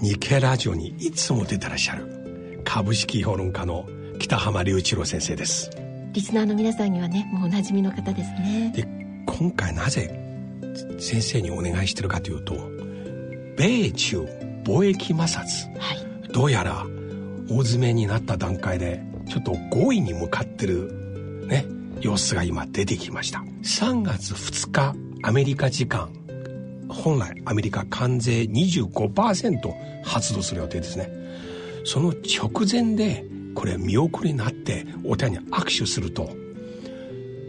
日経ラジオにいつも出てらっしゃる。株式評論家の北浜隆一郎先生です。リスナーの皆さんにはねもうおなじみの方ですね。で今回なぜ先生にお願いしてるかというと米中貿易摩擦、はい、どうやら大詰めになった段階でちょっと合意に向かってるね様子が今出てきました。3月2日アメリカ時間本来アメリカ関税25%発動する予定ですね。その直前でこれ見送りになってお互いに握手すると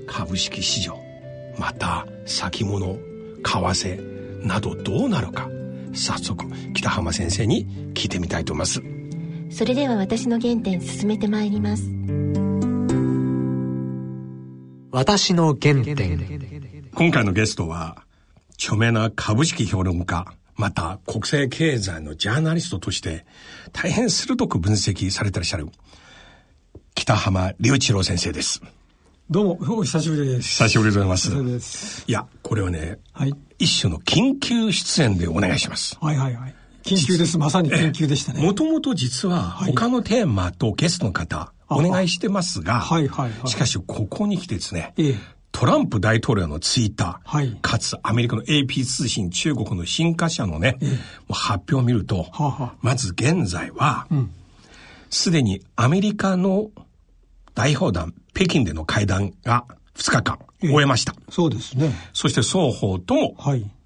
株式市場また先物為替などどうなるか。早速北浜先生に聞いてみたいと思います。それでは私の原点進めてまいります。私の原点。今回のゲストは著名な株式評論家また国際経済のジャーナリストとして大変鋭く分析されてらっしゃる北浜隆一郎先生です。どうもお久しぶりです。久しぶりでございます。いやこれはね、はい、一種の緊急出演でお願いします。はいはいはい。緊急です。まさに緊急でしたね。もともと実は他のテーマとゲストの方、お願いしてますが、はいはいはい、しかしここに来てですね、ええ、トランプ大統領のツイッター、はい、かつアメリカの AP 通信中国の新華社のね、ええ、もう発表を見ると、ははまず現在は、す、で、にアメリカの代表団、北京での会談が2日間終えました。え、そうですね。そして双方とも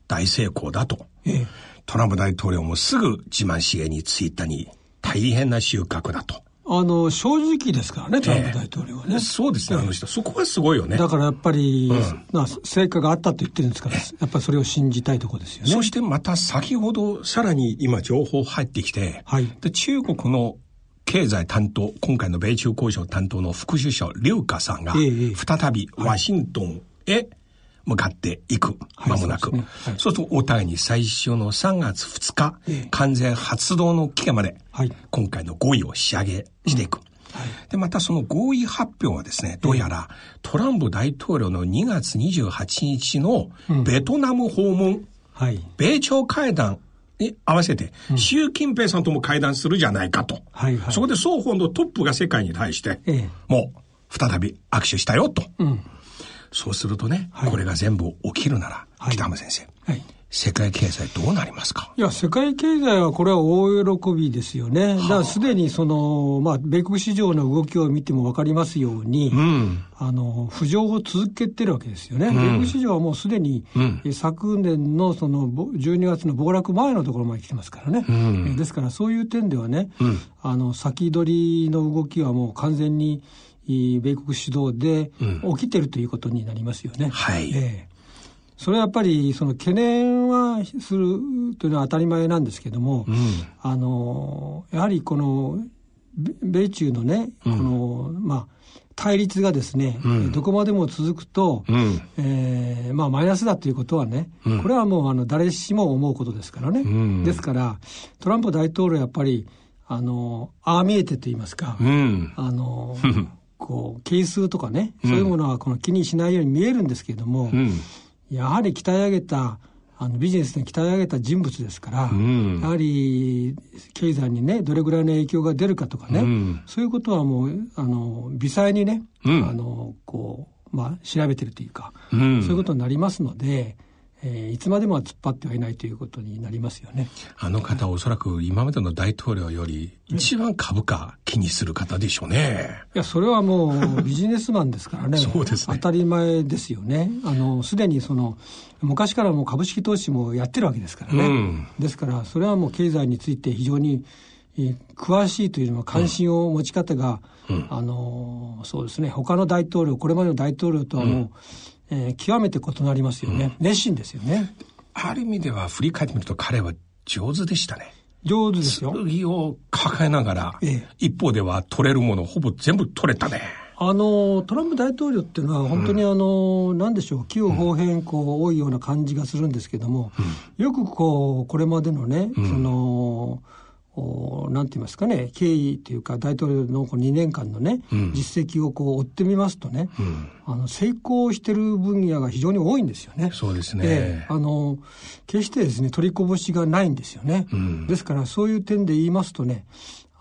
大成功だと。トランプ大統領もすぐ自慢しげにツイッターに大変な収穫だと。あの、正直ですからね、トランプ大統領はね。えー、そうですね、あの人。そこはすごいよね。だからやっぱり、うん、成果があったと言ってるんですから、やっぱりそれを信じたいところですよね。そしてまた先ほど、さらに今情報入ってきて、はい、で中国の経済担当、今回の米中交渉担当の副首相、劉華さんが、再びワシントンへ、はい向かっていく、まもなく。はい、そう、ね。はい、すると、お互いに最初の3月2日、えー、完全発動の期限まで、はい、今回の合意を仕上げしていく。うん。はい、で、またその合意発表はですね、どうやらトランプ大統領の2月28日のベトナム訪問、うんはい、米朝会談に合わせて、習近平さんとも会談するじゃないかと。はいはい、そこで双方のトップが世界に対して、もう再び握手したよと。うんそうするとね、はい、これが全部起きるなら、北浜先生、はい、世界経済どうなりますか？いや、世界経済はこれは大喜びですよね。だからすでにその、まあ、米国市場の動きを見てもわかりますように、うん、あの、浮上を続けてるわけですよね。うん、米国市場はもうすでに、うん、昨年のその12月の暴落前のところまで来てますからね。うん、ですからそういう点ではね、あの、先取りの動きはもう完全に、米国主導で起きてるということになりますよね。はい。えーそれはやっぱりその懸念はするというのは当たり前なんですけども、うん、あのやはりこの米中のね、このまあ対立がですね、うん、どこまでも続くと、うん、えー、まあマイナスだということはね、うん、これはもうあの誰しも思うことですからね。うん、ですからトランプ大統領やっぱりあのああ見えてと言いますか、あの こう係数とかね、そういうものはこの気にしないように見えるんですけれども、うん、やはり鍛え上げたあのビジネスに鍛え上げた人物ですから、うん、やはり経済にねどれぐらいの影響が出るかとかね、うん、そういうことはもうあの微細にね、あのこうまあ調べてるというか、そういうことになりますので。えー、いつまでもは突っ張ってはいないということになりますよね。あの方おそらく今までの大統領より一番株価気にする方でしょうね。いや、それはもうビジネスマンですからね。そうですね。当たり前ですよね。あの、すでにその、昔からも株式投資もやってるわけですからね。うん、ですから、それはもう経済について非常に、えー、詳しいというのは関心を持ち方が、うん、あの、そうですね、他の大統領、これまでの大統領とはもう、うんえー、極めて異なりますよね、うん、熱心ですよね。ある意味では振り返ってみると彼は上手でしたね。上手ですよ。剣を抱えながら、ええ、一方では取れるものほぼ全部取れたね。あのトランプ大統領っていうのは、本当にあの、うん、なんでしょう、器用方変更多いような感じがするんですけども、うん、よくこう、これまでのね、うん、その、おなんて言いますかね、経緯というか、大統領のこの2年間のね、うん、実績をこう追ってみますとね、うん、あの成功してる分野が非常に多いんですよね。そうですね。あの決してですね取りこぼしがないんですよね。うん、ですからそういう点で言いますとね、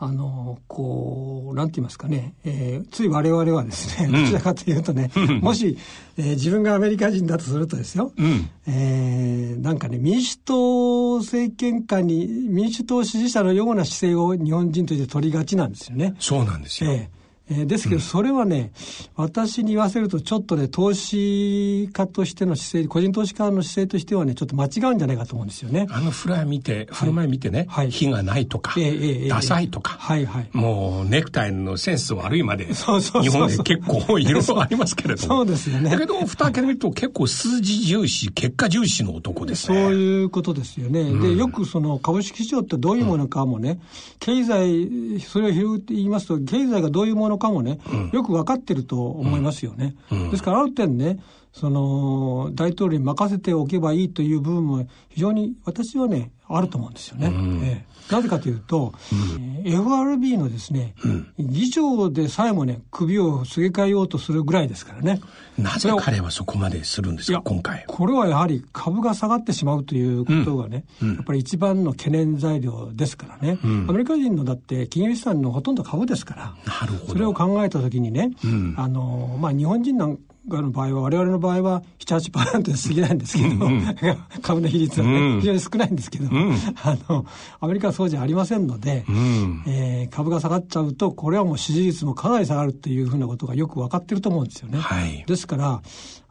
あの、こう、なんて言いますかね、えー、つい我々はですね、どちらかというとね、もし、えー、自分がアメリカ人だとするとですよ、うん、えー、なんかね、民主党政権下に民主党支持者のような姿勢を日本人として取りがちなんですよね。そうなんですよ。えーえー、ですけど、それはね、うん、私に言わせると、ちょっとね、投資家としての姿勢、個人投資家の姿勢としてはね、ちょっと間違うんじゃないかと思うんですよね。あのフライ見て、振る舞い見てね、はい、火がないとか、えー、ダサいとか、はいはい、もうネクタイのセンス悪いまで、そうそう日本で結構いろいろありますけれども。そうですよね。だけど、蓋開けてみると結構数字重視、結果重視の男ですね。そういうことですよね。うん、で、よくその株式市場ってどういうものかもね、うん、経済、それを言いますと、経済がどういうものかもね、うん。よく分かってると思いますよね。ですからある点ね、その大統領に任せておけばいいという部分も非常に私はねあると思うんですよね。うんえなぜかというと、うん、FRB のですね、うん、議長でさえもね首をすげ替えようとするぐらいですからね。なぜ彼はそこまでするんですか今回。これはやはり株が下がってしまうということがね、うん、やっぱり一番の懸念材料ですからね。アメリカ人のだって金融資産のほとんど株ですから。なるほど。それを考えたときにね、あのまあ日本人なんの場合は、我々の場合は7、8%に過ぎないんですけど、うん、株の比率はね、うん、非常に少ないんですけど、うん、あの、アメリカはそうじゃありませんので、うん、えー、株が下がっちゃうと、これはもう支持率もかなり下がるっていうふうなことがよく分かってると思うんですよね。はい、ですから、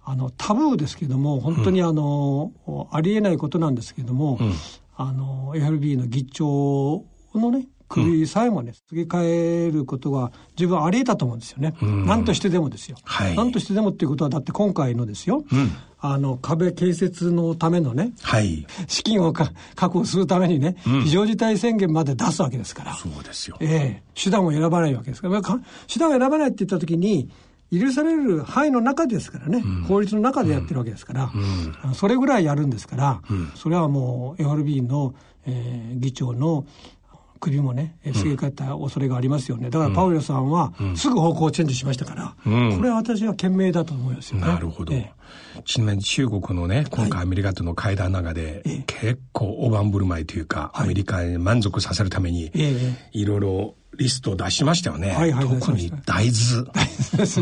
あの、タブーですけども、本当にあの、ありえないことなんですけども、あの、FRB の議長のね、首さえもね、付け替えることが十分あり得たと思うんですよね。何としてでもですよ。はい、何としてでもっていうことは、だって今回のですよ、うん、あの、壁建設のためのね、はい、資金を確保するためにね、うん、非常事態宣言まで出すわけですから。そうですよ。ええ。ー、手段を選ばないわけですから。手段を選ばないって言ったときに、許される範囲の中ですからね、うん、法律の中でやってるわけですから、うん、それぐらいやるんですから、うん、それはもう FRB の、えー、議長の首もね、すげ替えた恐れがありますよね。だからパウエルさんは、すぐ方向をチェンジしましたから、うん、これは私は賢明だと思いますよね。なるほど。ええ、ちなみに中国のね、今回アメリカとの会談の中で、はい、結構大盤振る舞いというか、はい、アメリカに満足させるために、いろいろリストを出しましたよね。はいはい、特に大豆。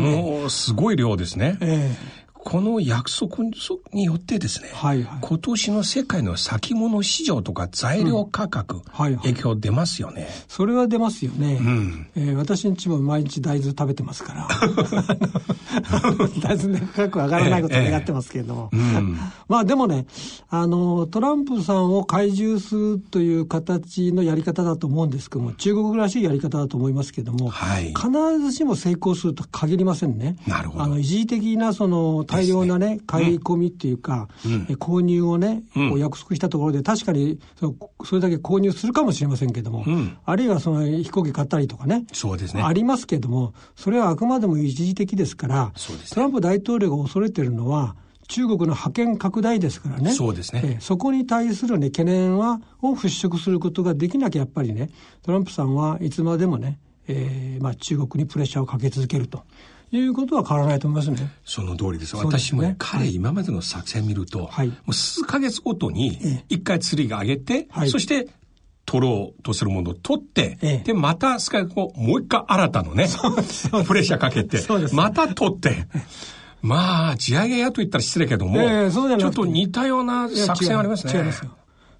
もうすごい量ですね。ええこの約束によってですね、はいはい、今年の世界の先物市場とか材料価格、うんはいはい、影響出ますよね。それは出ますよね。うん、えー、私んちも毎日大豆食べてますから。大豆の価格上がらないことを願ってますけれども。ええうん、まあでもね、あの、トランプさんを懐柔するという形のやり方だと思うんですけども、中国らしいやり方だと思いますけども、はい、必ずしも成功すると限りませんね。なるほど。あの、一時的なその、大量なね、買い込みっていうか、うん、購入をね、う約束したところで、確かにそそれだけ購入するかもしれませんけども、うん、あるいはその飛行機買ったりとかね、そうですね。ありますけども、それはあくまでも一時的ですから、ね、トランプ大統領が恐れてるのは、中国の覇権拡大ですからね。そうですね。えそこに対するね、懸念は、を払拭することができなきゃやっぱりね、トランプさんはいつまでもね、えー、まあ中国にプレッシャーをかけ続けると。いうことは変わらないと思いますね。その通りです。私もね、彼、今までの作戦見ると、はい、もう数ヶ月ごとに一回釣りが上げて、はい、そして取ろうとするものを取って、ええ、で、また、スカイもう一回新たのね、プレッシャーかけて、また取って、まあ、地上げやと言ったら失礼けども、えー、ちょっと似たような作戦ありますね。違いますよ。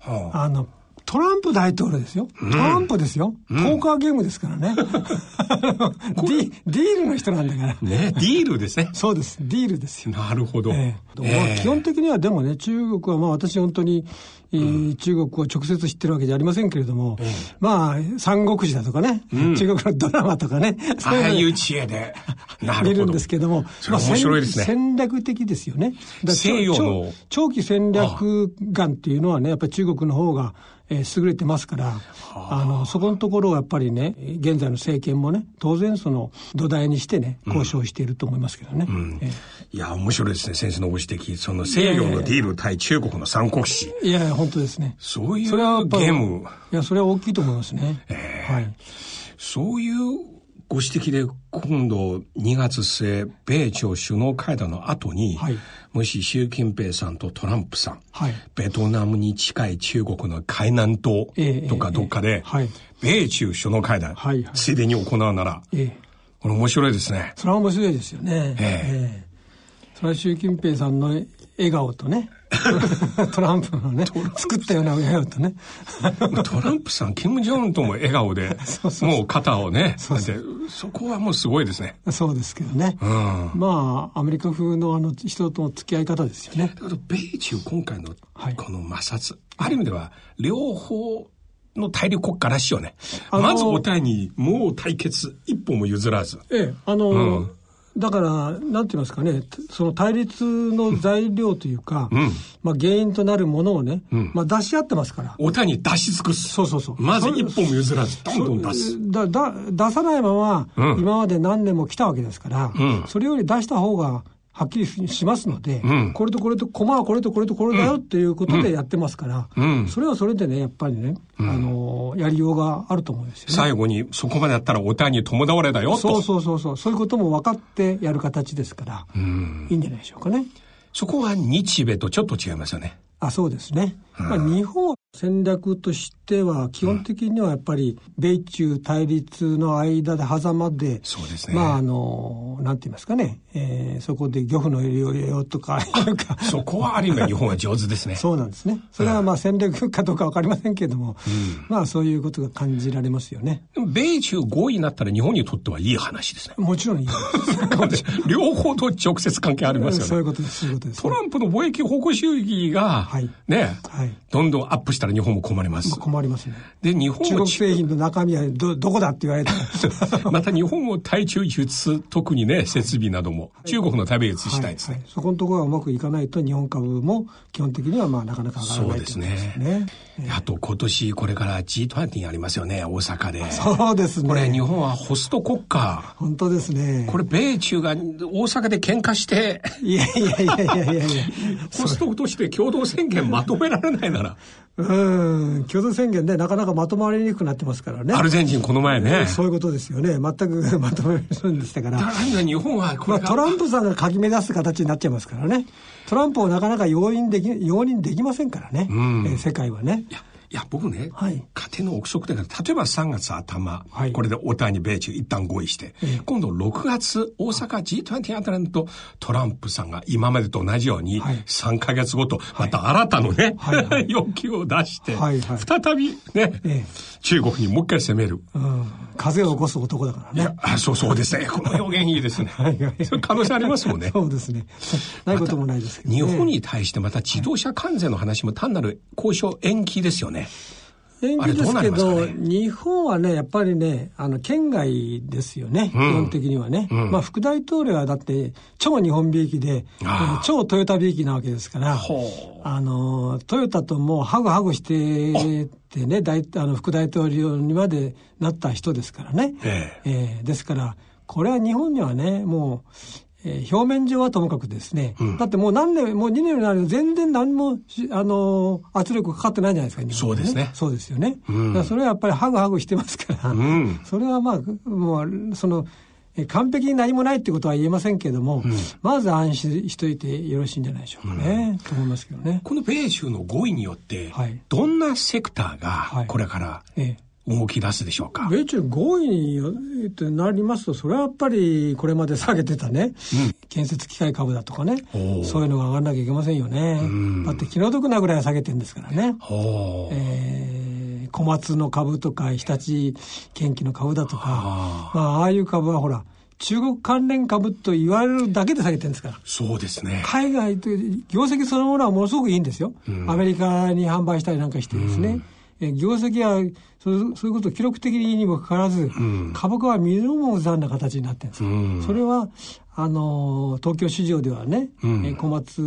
はあ、あの、トランプ大統領ですよ。トランプですよ。ポーカーゲームですからね。ディディールの人なんだから。ね、ディールですね。そうです。ディールですよ。なるほど。えーえー、基本的にはでもね、中国はまあ私本当に、うん、中国を直接知ってるわけじゃありませんけれども、えー、まあ、三国志だとかね、うん、中国のドラマとかね、ああいう知恵で、見るんですけども、それ面白いですね。戦略的ですよね。西洋の長期戦略眼っていうのはね、やっぱり中国の方が、えー、優れてますから、あの、そこのところはやっぱりね、現在の政権もね、当然その土台にしてね、交渉していると思いますけどね。うん、えー、いや、面白いですね、先生のご指摘。その西洋のディール対中国の三国志。いやいや、本当ですね。そういうゲーム。いや、それは大きいと思いますね。えー、はい。そういうご指摘で今度2月末、米朝首脳会談の後に、はい、もし習近平さんとトランプさん、はい、ベトナムに近い中国の海南島とかどっかで、米中首脳会談、はいはい、ついでに行うなら、ええ、これ面白いですね。それは面白いですよね。ええ。それは習近平さんの笑顔とね、トランプのね、作ったような笑顔とね。トランプさん、キム・ジョンとも笑顔で、もう肩をね、そうそうそこはもうすごいですね。そうですけどね。うん、まあ、アメリカ風のあの人との付き合い方ですよね。だけど、米中今回のこの摩擦、はい、ある意味では、両方、の大陸国家らしいよね。まずお互いにもう対決一歩も譲らず。ええ、あの、うんだから、なんて言いますかね、その対立の材料というか、うん、まあ原因となるものをね、うん、まあ出し合ってますから。お互いに出し尽くす。そうそうそう。まず一本も譲らず、どんどん出す。だ、だ、出さないまま、今まで何年も来たわけですから、うん、それより出した方が、はっきりしますので、うん、これとこれと、駒はこれとこれとこれだよっていうことでやってますから、うん、それはそれでね、やっぱりね、うん、あの、やりようがあると思うんですよね。最後に、そこまでやったらお互いに友倒れだよと。そうそうそうそう。そういうことも分かってやる形ですから、いいんじゃないでしょうかね。そこは日米とちょっと違いますよね。あ、そうですね。まあ、日本戦略としては、基本的にはやっぱり、米中対立の間で、狭間で、そうですね。まあ、あの、なんて言いますかね、えー、そこで漁夫の利を入れようとか、そこはある意味日本は上手ですね。そうなんですね。それはまあ戦略かどうかわかりませんけれども、うん、まあそういうことが感じられますよね。米中合意になったら日本にとってはいい話ですね。もちろんいい話 両方と直接関係ありますよね。そういうことです、そういうことです、トランプの貿易方向主義が、はい、ね、はい、どんどんアップしたら日本も困ります。困りますね。で、日本中国製品の中身はど、どこだって言われたら。また日本も対中輸出、特にね、設備なども、中国の食べ輸出したいですね、はいはい、そこのところがうまくいかないと、日本株も基本的にはまあなかなか上がらないそうですね。ねあと今年これから G20 ありますよね、大阪で。そうですね。これ日本はホスト国家。本当ですね。これ米中が大阪で喧嘩して。いやいやいやいやいやいや。ホストとして共同宣言まとめられないなら。うん、共同宣言でなかなかまとまりにくくなってますからね。アルゼンチンこの前ね。そういうことですよね。全く まとめるんでしたから。だから日本はまあ、トランプさんがかき目出す形になっちゃいますからね。トランプをなかなか容認でき、容認できませんからね。うん、えー、世界はね。いやいや、僕ね、はい、家庭の憶測だから、例えば3月頭、はい、これでお互いに米中一旦合意して、え今度6月、大阪 G20 あたりとトランプさんが今までと同じように、3か月ごと、また新たなね、はい。はい、要求を出して、はい。はい、再びね、え中国にもう一回攻める。うん、風を起こす男だからね。あそうそうですね。この表現いいですね。はい。はい、それ可能性ありますもんね。そうですね。ないこともないですけど、ね、日本に対してまた自動車関税の話も単なる交渉延期ですよね。延期ですけど、ね、日本はね、やっぱりね、あの、県外ですよね、うん、基本的にはね。うん、まあ、副大統領はだって、超日本びいきで、超トヨタびいきなわけですから、あの、トヨタともうハグハグしててね、大あの副大統領にまでなった人ですからね。ええ。えー、ですから、これは日本にはね、もう、えー、表面上はともかくですね、うん、だってもう何年、もう2年になる全然何も、あのー、圧力かかってないじゃないですか、ね、そうですね。そうですよね。うん、それはやっぱりハグハグしてますから、うん、それはまあ、もう、その、完璧に何もないってことは言えませんけれども、うん、まず安心しといてよろしいんじゃないでしょうかね、うん、と思いますけどね。この米州の合意によって、はい、どんなセクターがこれから、はいええ動き出すでしょうか。米中合意にとなりますと、それはやっぱりこれまで下げてたね、うん、建設機械株だとかね、そういうのが上がらなきゃいけませんよね。だって気の毒なぐらい下げてるんですからね。えー、小松の株とか、日立建機の株だとか、まあ、ああいう株はほら、中国関連株と言われるだけで下げてるんですから。そうですね。海外と業績そのものはものすごくいいんですよ。うん、アメリカに販売したりなんかしてですね。うんえ業績はそうそういうことを記録的にもかかわらず、うん、株価は見るも残な形になってるんです、うん、それはあの東京市場ではね、うん、小松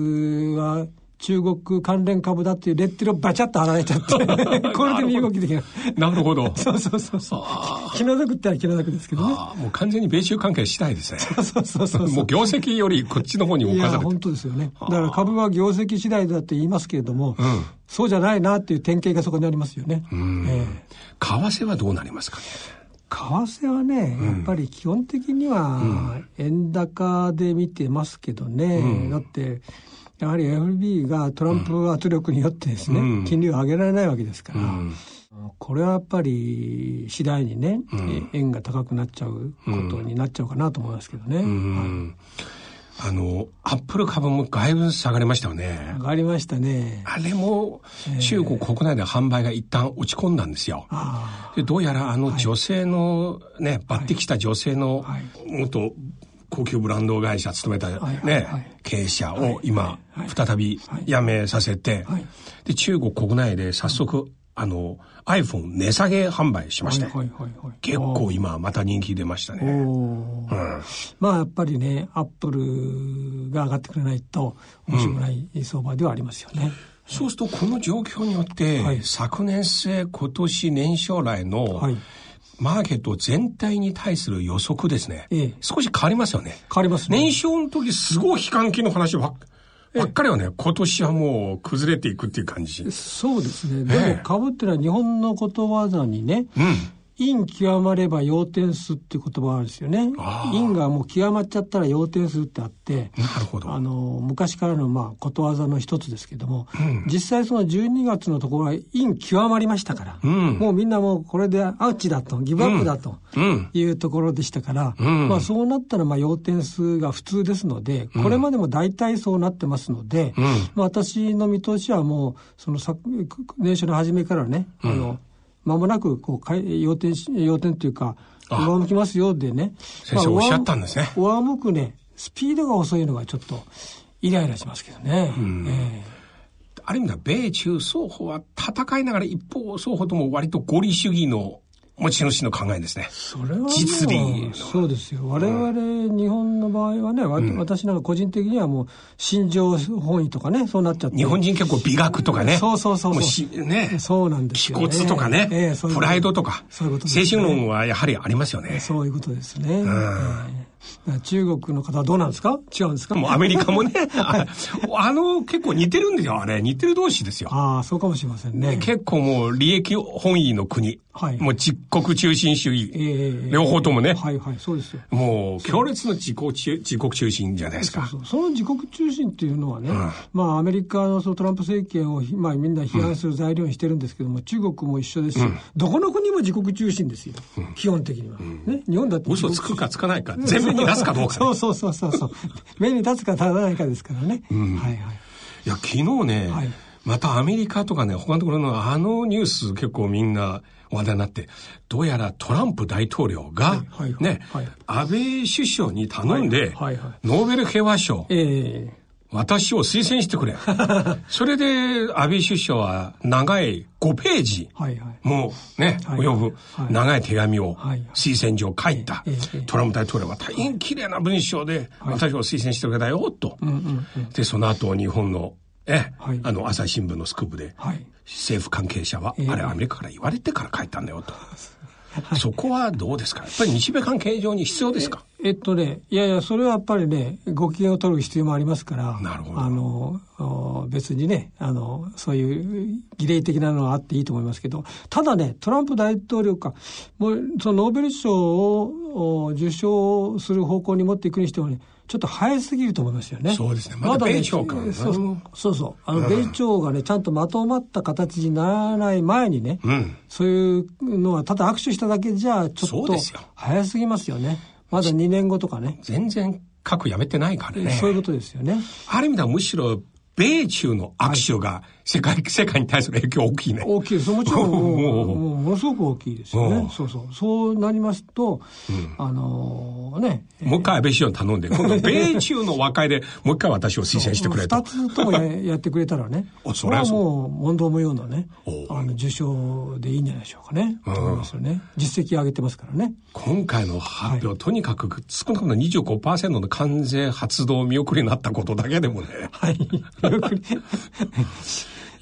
は中国関連株だっていうレッテルをバチャッと貼られちゃって、これで身動きできない。なるほど。そうそうそうそう。気の毒っては気の毒ですけどね。もう完全に米中関係次第ですね。そうそうそうそう。もう業績よりこっちの方に置かされて。本当ですよね。だから株は業績次第だって言いますけれども、うん、そうじゃないなっていう典型がそこにありますよね。えー、為替はどうなりますかね？為替はね、やっぱり基本的には円高で見てますけどね、うん、だってやはり FRB がトランプ圧力によってですね、うん、金利を上げられないわけですから、うん、これはやっぱり次第にね、うん、円が高くなっちゃうことになっちゃうかなと思いますけどね。あの、アップル株も外部下がりましたよね。上がりましたね。あれも、中国国内で販売が一旦落ち込んだんですよ。でどうやらあの女性のね、はい、抜擢した女性の元高級ブランド会社勤めたね、経営者を今、再び辞めさせて、で、中国国内で早速、あの、iPhone 値下げ販売しまして、結構今また人気出ましたね。うん、まあやっぱりね、アップルが上がってくれないと面白くない相場ではありますよね。うん、そうするとこの状況によって、はい、昨年末、今年年将来の、はいマーケット全体に対する予測ですね。ええ、少し変わりますよね。変わりますね。年少の時すごい悲観期の話ばばっかりはね、今年はもう崩れていくっていう感じ。そうですね。でも株っていうのは日本のことわざにね、うん、陰極まれば要点すっていう言葉あるんですよね。陰がもう極まっちゃったら要点すってあって、なるほど。あの、昔からのまあことわざの一つですけども、うん、実際その12月のところは陰極まりましたから、うん、もうみんなもうこれでアウチだと、ギブアップだというところでしたから、うん、まあそうなったらまあ要点数が普通ですので、これまでも大体そうなってますので、まあ私の見通しはもう、その年初の初めからね、あの、まもなくこう要点要点というか上向きますよでね。先生おっしゃったんですね、上向くねスピードが遅いのがちょっとイライラしますけどね、うん。えー、ある意味では米中双方は戦いながら一方双方とも割と合理主義の持ち主の考えですね。それは実利。そうですよ。我々、日本の場合はね、うん、私なんか個人的にはもう、心情本位とかね、そうなっちゃって。日本人結構美学とかね。そうそうそうそう。ね。そうなんですよ、ね。気骨とかね。えー、プライドとか。そういうこと、ね、精神論はやはりありますよね。そういうことですね。うん、えー中国の方はどうなんですか？違うんですか？もうアメリカもねあ、あの、結構似てるんですよ、あれ。似てる同士ですよ。ああ、そうかもしれませんね。結構もう利益本位の国。はい。もう実国中心主義。えー、両方ともね。はいはい、そうですよ。もう強烈の自国中、自国中心じゃないですか。その自国中心っていうのはね、うん、まあアメリカのそのトランプ政権を、まあみんな批判する材料にしてるんですけども、うん、中国も一緒ですし、うん、どこの国も自国中心ですよ。基本的には。ね。日本だって。嘘つくかつかないか、全面に出すかどうか、ね。そうそうそうそうそう。目に立つか立たないかですからね。うん、はいはい。いや、昨日ね、はい、またアメリカとかね、他のところのあのニュース結構みんな話題になって、どうやらトランプ大統領が、ね、はい、安倍首相に頼んで、ノーベル平和賞、えー私を推薦してくれ。それで、安倍首相は長い5ページ、もうね、及ぶ長い手紙を推薦状書いた、トランプ大統領は大変綺麗な文章で、私を推薦してくれたよ、と。で、その後日本のえ、はい、あの、朝日新聞のスクープで、はい、政府関係者は、あれアメリカから言われてから書いたんだよと。そこはどうですか？やっぱり日米関係上に必要ですか？えっとね、いやいや、それはやっぱりね、ご機嫌を取る必要もありますから、なるほど。あの、別にね、あの、そういう儀礼的なのはあっていいと思いますけど、ただね、トランプ大統領か、もう、そのノーベル賞を受賞する方向に持っていくにしてもね、ちょっと早すぎると思いますよね。そうですね。まだ米朝か、そうそうそう。あの、米朝がね、ちゃんとまとまった形にならない前にね、うん、そういうのは、ただ握手しただけじゃ、ちょっと早すぎますよね。まだ2年後とかね。全然核やめてないからね。そういうことですよね。ある意味ではむしろ、米中の握手が世界、世界に対する影響大きいね。大きいです。もちろん ものすごく大きいですよね。そうそう。そうなりますと、うん、あのー、ね。もう一回安倍首相に頼んで、今度米中の和解でもう一回私を推薦してくれと。二つともややってくれたらね。それはもう問答無用なね、あの、受賞でいいんじゃないでしょうかね。と思いますよね。実績上げてますからね。今回の発表、はい、とにかく少なくとも25%の関税発動見送りになったことだけでもね。はい。見送り。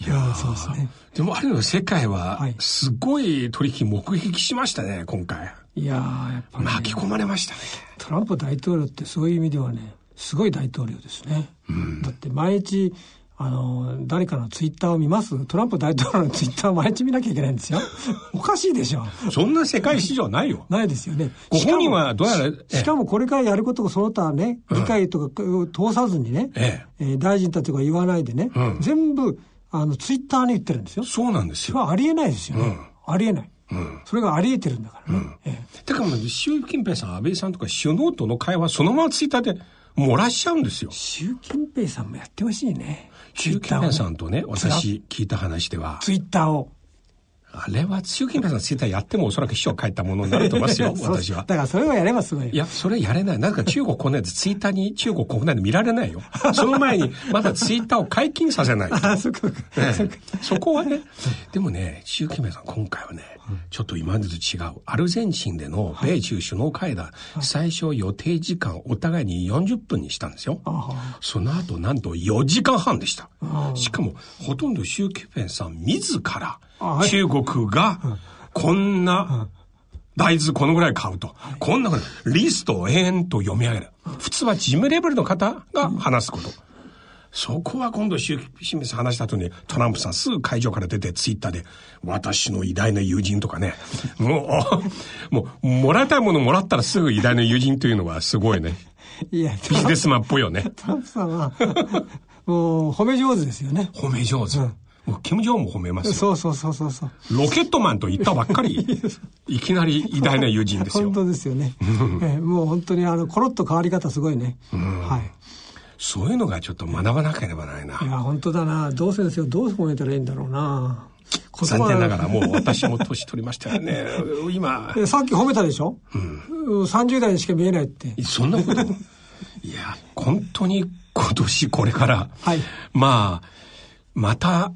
いやそうですね。でもある意味世界は、すごい取引目撃しましたね、今回。いややっぱり、ね、巻き込まれましたね。トランプ大統領ってそういう意味ではね、すごい大統領ですね。うん、だって毎日、あの、誰かのツイッターを見ます？トランプ大統領のツイッターを毎日見なきゃいけないんですよ。おかしいでしょ。そんな世界史上ないよ。ないですよね。ご本人はどうやらしかもこれからやることがその他ね、議会とか通さずにね、ええ大臣たちが言わないでね、うん、全部、あの、ツイッターに言ってるんですよ。そうなんですよ。それはありえないですよね。うん、ありえない。うん、それがあり得てるんだからね。うんええ、だからもう習近平さん、安倍さんとか首脳との会話そのままツイッターで漏らしちゃうんですよ。習近平さんもやってほしいね。習近平さんとね、私聞いた話では。ツイッターを。あれは習近平さんツイッターやってもおそらく秘書書いたものになると思いますよ、私は。だからそれをやればすごい。いや、それやれない。なんか中国国内でツイッターに中国国内で見られないよ。その前に まだツイッターを解禁させないあ、そそこはね。でもね、習近平さん今回はね、ちょっと今までと違う。アルゼンチンでの米中首脳会談、最初予定時間お互いに40分にしたんですよ。その後なんと4時間半でした。しかもほとんど習近平さん自ら、中国がこんな大豆このぐらい買うと。こんなリストを延々と読み上げる。普通は事務レベルの方が話すこと。そこは今度、習近平さん話した後に、トランプさんすぐ会場から出てツイッターで、私の偉大な友人とかね、もう、もう、もらいたいものもらったらすぐ偉大な友人というのはすごいね。いや、ビジネスマンっぽいよね。トランプさんは、もう、褒め上手ですよね。褒め上手。うんキム・ジョンも褒めますよ。そうそうそうそうそう。ロケットマンと言ったばっかり、いきなり偉大な友人ですよ。本当ですよね。えもう本当にあの、コロッと変わり方すごいね。はい。そういうのがちょっと学ばなければないな。いや、本当だな。どう先生をどう褒めたらいいんだろうな。残念ながらもう私も年取りましたよね。今。さっき褒めたでしょ？うん。30代にしか見えないって。そんなこといや、本当に今年これから、はい、まあ、また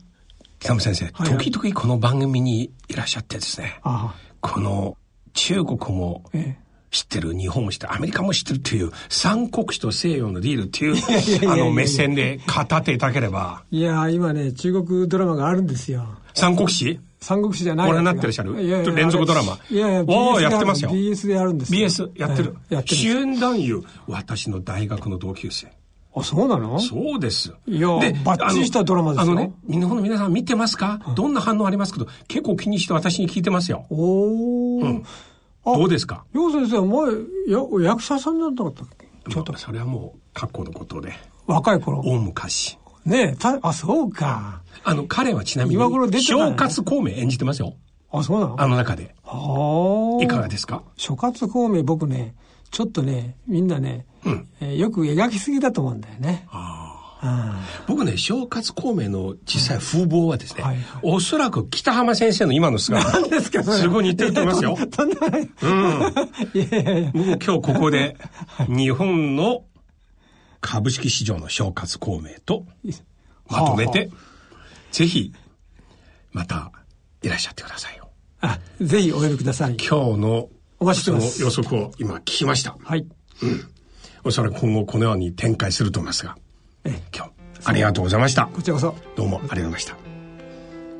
北野先生、はいはい、時々この番組にいらっしゃってですね、この中国も知ってる、日本も知ってる、アメリカも知ってるという、三国志と西洋のディールっていう、あの目線で語っていただければ。いや今ね、中国ドラマがあるんですよ。三国志？三国志じゃないご覧になってらっしゃる？いやいや連続ドラマ？いやいや、おやってますよ。BS でやるんです BS やってる。やってる。主演男優、私の大学の同級生。あ、そうなの？そうです。いや、で、バッチリしたドラマですよ。あのね、日本の皆さん見てますか、うん、どんな反応ありますけど、結構気にして私に聞いてますよ。おうん。どうですか？楊先生、前、や、役者さんなんだったっけ？ちょっと。それはもう、過去のことで。若い頃。大昔。ねえ、た、あ、そうか。あの、彼はちなみに、今頃出て明演じてますよ。あ、そうなの？あの中で。はあ。いかがですか？諸葛孔明、僕ね、ちょっとね、みんなね、うん、えー、よく描きすぎだと思うんだよね。僕ね、正勝孔明の実際風貌はですね、はいはい、おそらく北浜先生の今の姿。何ですかすごい似てると思いますよ。とんでもない。うん。いやいやいや。僕今日ここで、日本の株式市場の正勝孔明とまとめて、はあはあ、ぜひ、またいらっしゃってくださいよ。あ、ぜひお呼びください。今日のお待ちしてます。予測を今聞きました。はい。うん。おそらく今後このように展開すると思いますが、え今日、ありがとうございました。こちらこそ。どうもありがとうございました。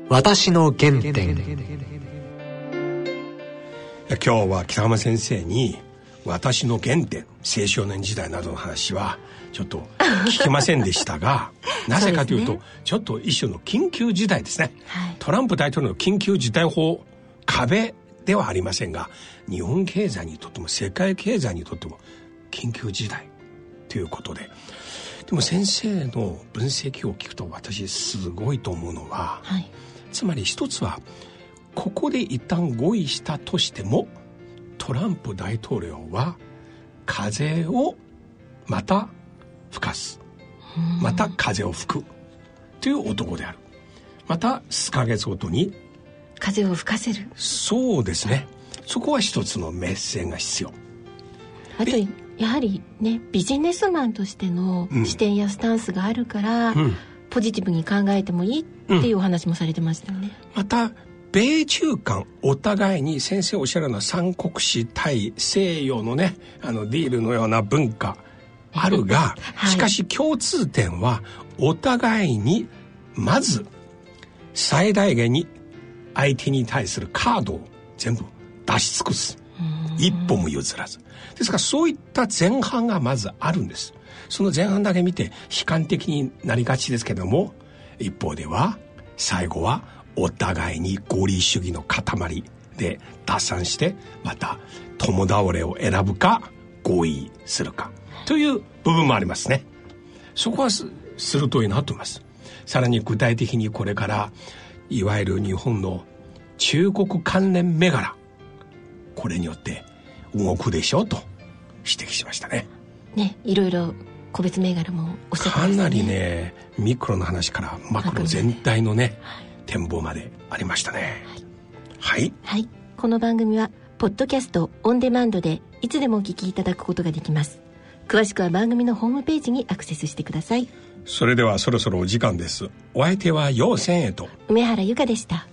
私の原点。今日は北浜先生に、私の原点、青少年時代などの話は、ちょっと聞きませんでしたが、なぜかというと、ね、ちょっと一種の緊急事態ですね。はい、トランプ大統領の緊急事態法、壁ではありませんが日本経済にとっても世界経済にとっても緊急事態ということで。でも先生の分析を聞くと私すごいと思うのは、はい、つまり一つはここで一旦合意したとしてもトランプ大統領は風をまた吹かす。また風を吹くという男である。また数ヶ月ごとに風を吹かせる。そうですね。そこは一つのメッセージが必要。あとやはりねビジネスマンとしての視点やスタンスがあるから、うん、ポジティブに考えてもいいっていうお話もされてましたよね、うん、また米中間お互いに先生おっしゃるような三国志対西洋のねあのディールのような文化あるが、はい、しかし共通点はお互いにまず最大限に相手に対するカードを全部出し尽くす。一歩も譲らずですからそういった前半がまずあるんです。その前半だけ見て悲観的になりがちですけども一方では最後はお互いに合理主義の塊で打算してまた共倒れを選ぶか合意するかという部分もありますね。そこは鋭いなと思います。さらに具体的にこれからいわゆる日本の中国関連銘柄これによって動くでしょ？うと指摘しましたね。ねいろいろ個別銘柄もおっしゃってましたね。かなりねミクロの話からマクロ全体のね、はい、展望までありましたね。はい、はい、この番組はポッドキャストオンデマンドでいつでもお聞きいただくことができます。詳しくは番組のホームページにアクセスしてください。それではそろそろお時間です。お相手は陽千恵と。梅原由香でした